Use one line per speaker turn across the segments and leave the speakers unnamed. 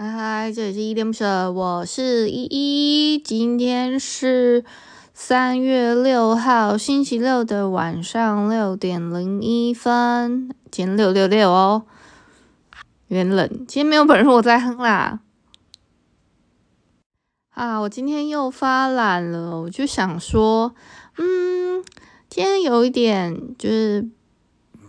嗨嗨，这里是依恋不舍，我是依依。今天是三月六号，星期六的晚上六点零一分，今天六六六哦，有点冷。今天没有本事我在哼啦。啊，我今天又发懒了，我就想说，嗯，今天有一点就是。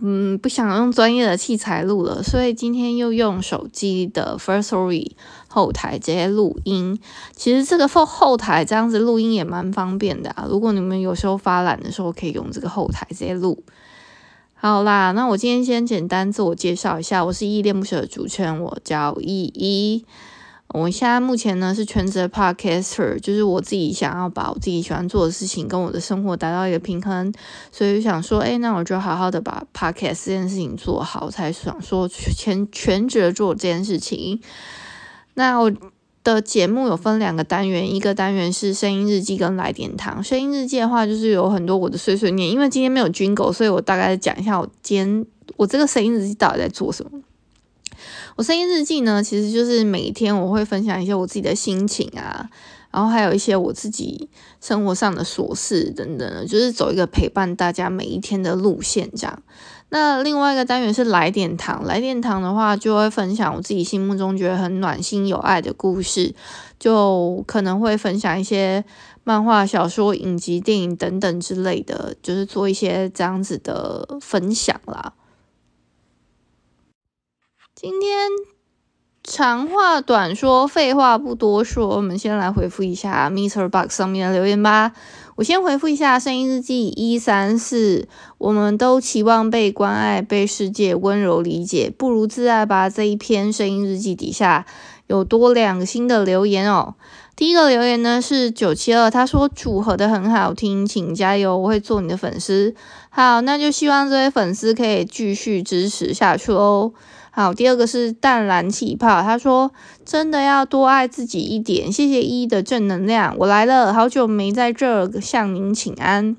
嗯，不想用专业的器材录了，所以今天又用手机的 Firstory 后台直接录音。其实这个后后台这样子录音也蛮方便的啊。如果你们有时候发懒的时候，可以用这个后台直接录。好啦，那我今天先简单自我介绍一下，我是依恋不舍的主持人，我叫依依。我现在目前呢是全职的 podcaster，就是我自己想要把我自己喜欢做的事情跟我的生活达到一个平衡，所以想说，哎，那我就好好的把 podcast 这件事情做好，才想说全全职做这件事情。那我的节目有分两个单元，一个单元是声音日记跟来点糖。声音日记的话，就是有很多我的碎碎念，因为今天没有军狗所以我大概讲一下我今天我这个声音日记到底在做什么。我声音日记呢，其实就是每一天我会分享一些我自己的心情啊，然后还有一些我自己生活上的琐事等等，就是走一个陪伴大家每一天的路线这样。那另外一个单元是来点糖，来点糖的话就会分享我自己心目中觉得很暖心有爱的故事，就可能会分享一些漫画、小说、影集、电影等等之类的，就是做一些这样子的分享啦。今天长话短说，废话不多说，我们先来回复一下 MixerBox 上面的留言吧。我先回复一下声音日记一三四，我们都期望被关爱，被世界温柔理解，不如自爱吧。这一篇声音日记底下有多两个新的留言哦。第一个留言呢是九七二，他说组合的很好听，请加油，我会做你的粉丝。好，那就希望这位粉丝可以继续支持下去哦。好，第二个是淡蓝气泡，他说真的要多爱自己一点，谢谢一的正能量，我来了，好久没在这儿向您请安。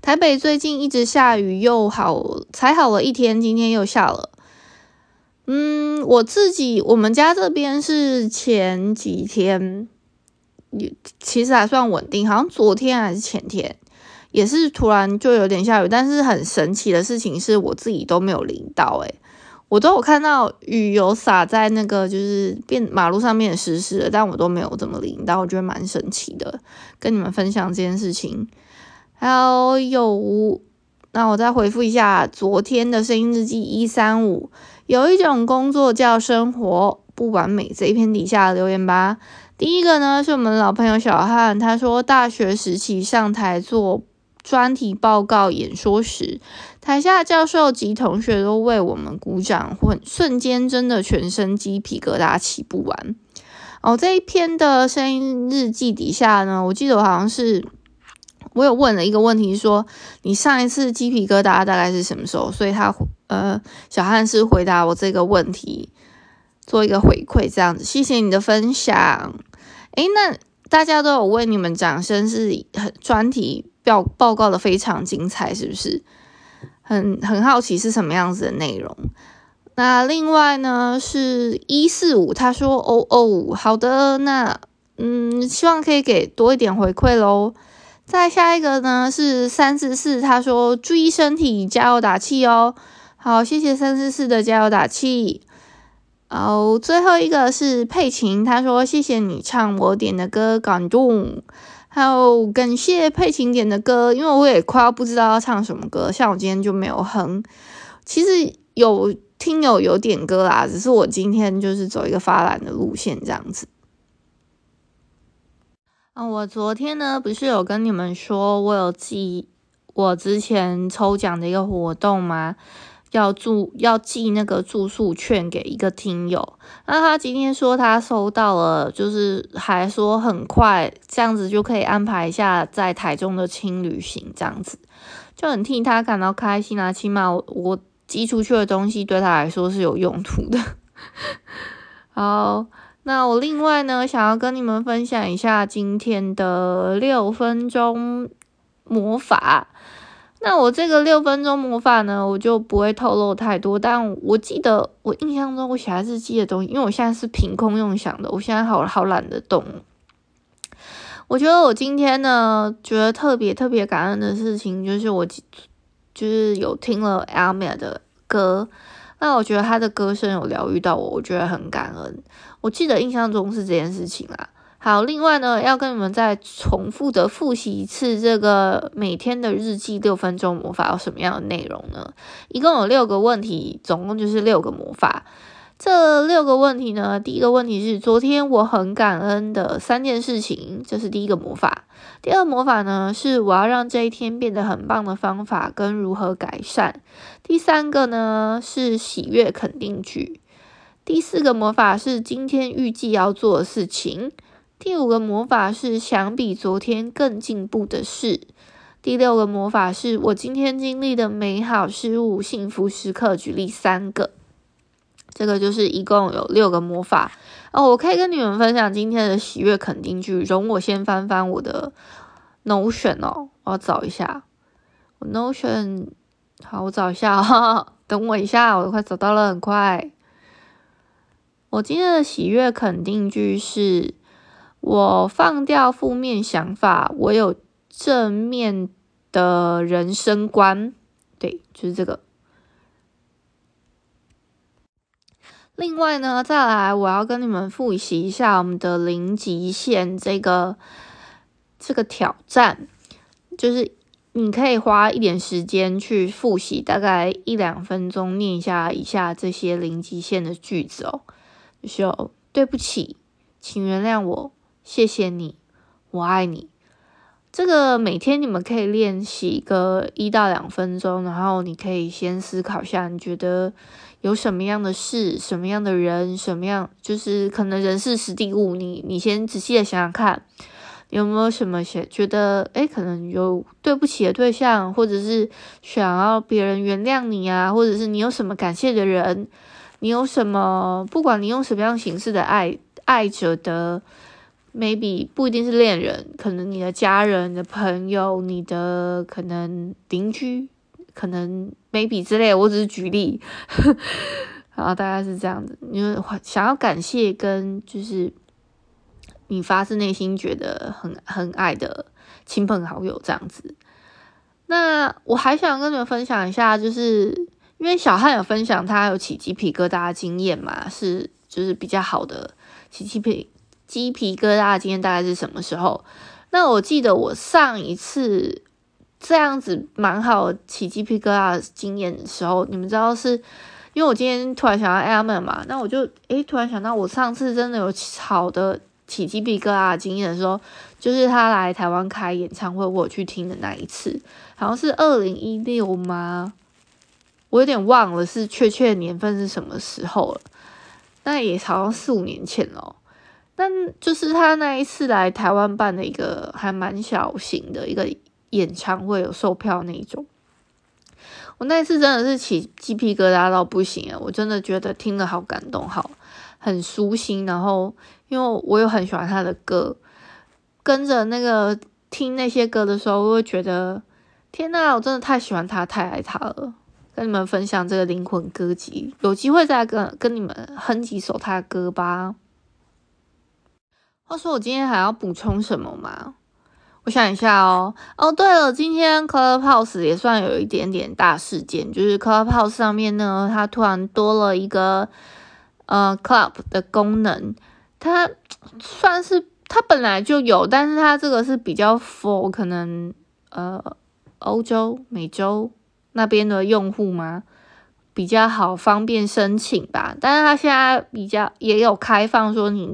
台北最近一直下雨，又好才好了一天，今天又下了。嗯，我自己我们家这边是前几天也其实还算稳定，好像昨天还是前天也是突然就有点下雨，但是很神奇的事情是我自己都没有淋到，诶。我都有看到雨有洒在那个就是变马路上面湿湿的，但我都没有怎么淋到，我觉得蛮神奇的，跟你们分享这件事情。还有有，那我再回复一下昨天的声音日记一三五，有一种工作叫生活不完美，这一篇底下留言吧。第一个呢是我们老朋友小汉，他说大学时期上台做专题报告演说时，台下教授及同学都为我们鼓掌，瞬瞬间真的全身鸡皮疙瘩起不完。哦，这一篇的声音日记底下呢，我记得我好像是我有问了一个问题说，说你上一次鸡皮疙瘩大概是什么时候？所以他呃小汉是回答我这个问题，做一个回馈这样子。谢谢你的分享。诶，那大家都有为你们掌声，是很专题报报告的非常精彩，是不是？很很好奇是什么样子的内容。那另外呢是一四五，他说哦哦，好的，那嗯，希望可以给多一点回馈喽。再下一个呢是三四四，他说注意身体，加油打气哦。好，谢谢三四四的加油打气。哦，最后一个是佩琴，他说谢谢你唱我点的歌，感动。还有感谢佩琴点的歌，因为我也快要不知道要唱什么歌，像我今天就没有哼。其实有听友有点歌啦，只是我今天就是走一个发懒的路线这样子。啊，我昨天呢不是有跟你们说我有记我之前抽奖的一个活动吗？要住要寄那个住宿券给一个听友，那他今天说他收到了，就是还说很快这样子就可以安排一下在台中的轻旅行，这样子就很替他感到开心啊！起码我，我寄出去的东西对他来说是有用途的。好，那我另外呢想要跟你们分享一下今天的六分钟魔法。那我这个六分钟魔法呢，我就不会透露太多。但我记得我印象中我写日记的东西，因为我现在是凭空用想的，我现在好好懒得动。我觉得我今天呢，觉得特别特别感恩的事情，就是我就是有听了 Aimee 的歌，那我觉得他的歌声有疗愈到我，我觉得很感恩。我记得印象中是这件事情啦。好，另外呢，要跟你们再重复的复习一次这个每天的日记六分钟魔法有什么样的内容呢？一共有六个问题，总共就是六个魔法。这六个问题呢，第一个问题是昨天我很感恩的三件事情，这是第一个魔法。第二魔法呢，是我要让这一天变得很棒的方法跟如何改善。第三个呢，是喜悦肯定句。第四个魔法是今天预计要做的事情。第五个魔法是想比昨天更进步的事。第六个魔法是我今天经历的美好事物、幸福时刻，举例三个。这个就是一共有六个魔法哦。我可以跟你们分享今天的喜悦肯定句。容我先翻翻我的 Notion 哦，我要找一下我 Notion。好，我找一下哦，等我一下，我快找到了，很快。我今天的喜悦肯定句是。我放掉负面想法，我有正面的人生观。对，就是这个。另外呢，再来我要跟你们复习一下我们的零极限这个这个挑战，就是你可以花一点时间去复习，大概一两分钟念一下以下这些零极限的句子哦。就对不起，请原谅我。谢谢你，我爱你。这个每天你们可以练习个一到两分钟，然后你可以先思考一下，你觉得有什么样的事、什么样的人、什么样就是可能人事时地物，你你先仔细的想想看，有没有什么写觉得诶，可能有对不起的对象，或者是想要别人原谅你啊，或者是你有什么感谢的人，你有什么不管你用什么样形式的爱爱着的。Maybe 不一定是恋人，可能你的家人、你的朋友、你的可能邻居，可能 maybe 之类，我只是举例，然后大概是这样子。因为想要感谢跟就是你发自内心觉得很很爱的亲朋好友这样子。那我还想跟你们分享一下，就是因为小汉有分享他有起鸡皮疙瘩的经验嘛，是就是比较好的起鸡皮。鸡皮疙瘩的经验大概是什么时候？那我记得我上一次这样子蛮好起鸡皮疙瘩的经验的时候，你们知道是因为我今天突然想到 Aimee 嘛，那我就诶突然想到我上次真的有好的起鸡皮疙瘩的经验的时候，就是他来台湾开演唱会，我去听的那一次，好像是二零一六吗？我有点忘了是确切年份是什么时候了，那也好像四五年前了。但就是他那一次来台湾办的一个还蛮小型的一个演唱会，有售票那一种。我那一次真的是起鸡皮疙瘩到不行啊！我真的觉得听了好感动，好很舒心。然后因为我又很喜欢他的歌，跟着那个听那些歌的时候，我会觉得天呐，我真的太喜欢他，太爱他了。跟你们分享这个灵魂歌集，有机会再跟跟你们哼几首他的歌吧。话说我今天还要补充什么吗？我想一下哦。哦，对了，今天 Clubhouse 也算有一点点大事件，就是 Clubhouse 上面呢，它突然多了一个呃 Club 的功能。它算是它本来就有，但是它这个是比较 for 可能呃欧洲、美洲那边的用户吗？比较好方便申请吧，但是他现在比较也有开放，说你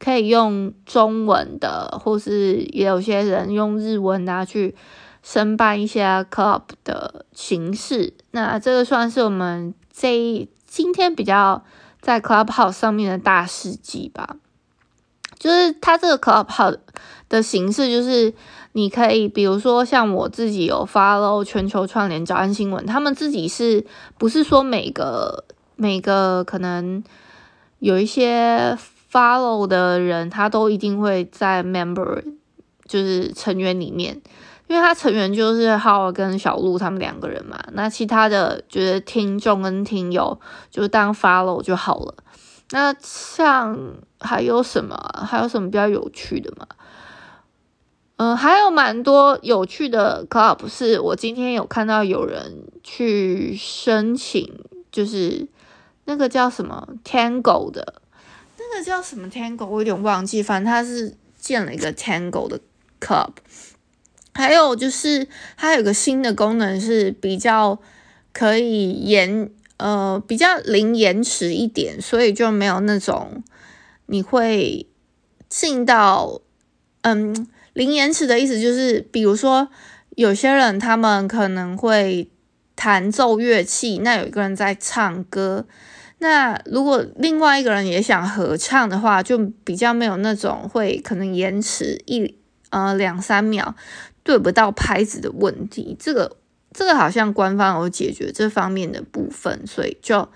可以用中文的，或是也有些人用日文啊去申办一些 club 的形式。那这个算是我们这今天比较在 Clubhouse 上面的大事记吧，就是它这个 Clubhouse 的形式就是。你可以，比如说像我自己有 follow 全球串联早安新闻，他们自己是不是说每个每个可能有一些 follow 的人，他都一定会在 member 就是成员里面，因为他成员就是浩跟小鹿他们两个人嘛，那其他的就是听众跟听友就当 follow 就好了。那像还有什么？还有什么比较有趣的吗？嗯、还有蛮多有趣的 club，是我今天有看到有人去申请，就是那个叫什么 Tango 的，那个叫什么 Tango，我有点忘记，反正他是建了一个 Tango 的 club。还有就是，它有个新的功能是比较可以延呃比较零延迟一点，所以就没有那种你会进到嗯零延迟的意思就是，比如说有些人他们可能会弹奏乐器，那有一个人在唱歌，那如果另外一个人也想合唱的话，就比较没有那种会可能延迟一呃两三秒。对不到拍子的问题，这个这个好像官方有解决这方面的部分，所以就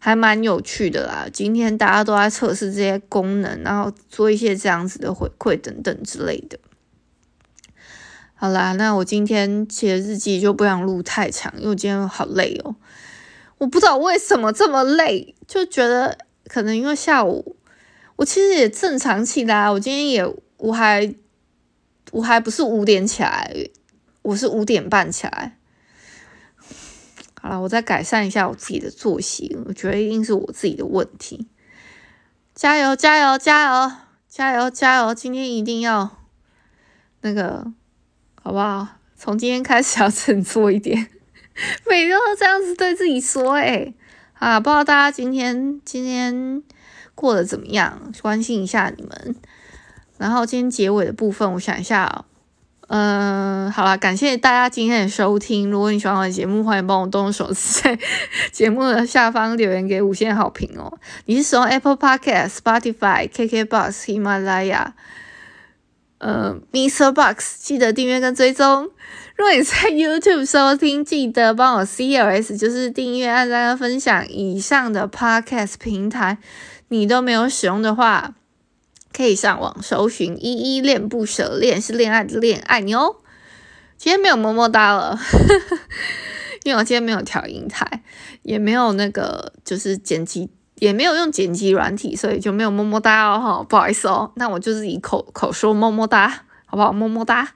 还蛮有趣的啦。今天大家都在测试这些功能，然后做一些这样子的回馈等等之类的。好啦，那我今天写日记就不想录太长，因为我今天好累哦。我不知道为什么这么累，就觉得可能因为下午我其实也正常起来，我今天也我还。我还不是五点起来，我是五点半起来。好了，我再改善一下我自己的作息，我觉得一定是我自己的问题。加油，加油，加油，加油，加油！今天一定要那个，好不好？从今天开始要振作一点，每天都这样子对自己说，哎，啊，不知道大家今天今天过得怎么样？关心一下你们。然后今天结尾的部分，我想一下，嗯，好啦，感谢大家今天的收听。如果你喜欢我的节目，欢迎帮我动动手在 节目的下方留言给五星好评哦。你是使用 Apple Podcast、Spotify、KKBox、喜马拉雅，呃，Mr. Box，记得订阅跟追踪。如果你在 YouTube 收听，记得帮我 CLS，就是订阅、按赞跟分享。以上的 Podcast 平台你都没有使用的话，可以上网搜寻“依依恋不舍”，恋是恋爱的恋，爱你哦。今天没有么么哒了，因为我今天没有调音台，也没有那个就是剪辑，也没有用剪辑软体，所以就没有么么哒哦，哈，不好意思哦。那我就是以口口说么么哒，好不好？么么哒。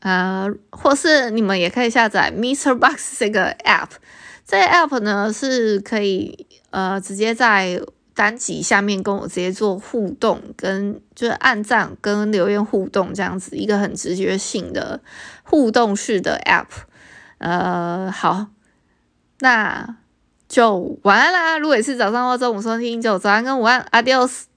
呃，或是你们也可以下载 MixerBox 这个 App，这个 App 呢是可以呃直接在。单集下面跟我直接做互动，跟就是按赞跟留言互动这样子，一个很直觉性的互动式的 app。呃，好，那就晚安啦。如果是早上或中午收听，就早安跟午安，Adios。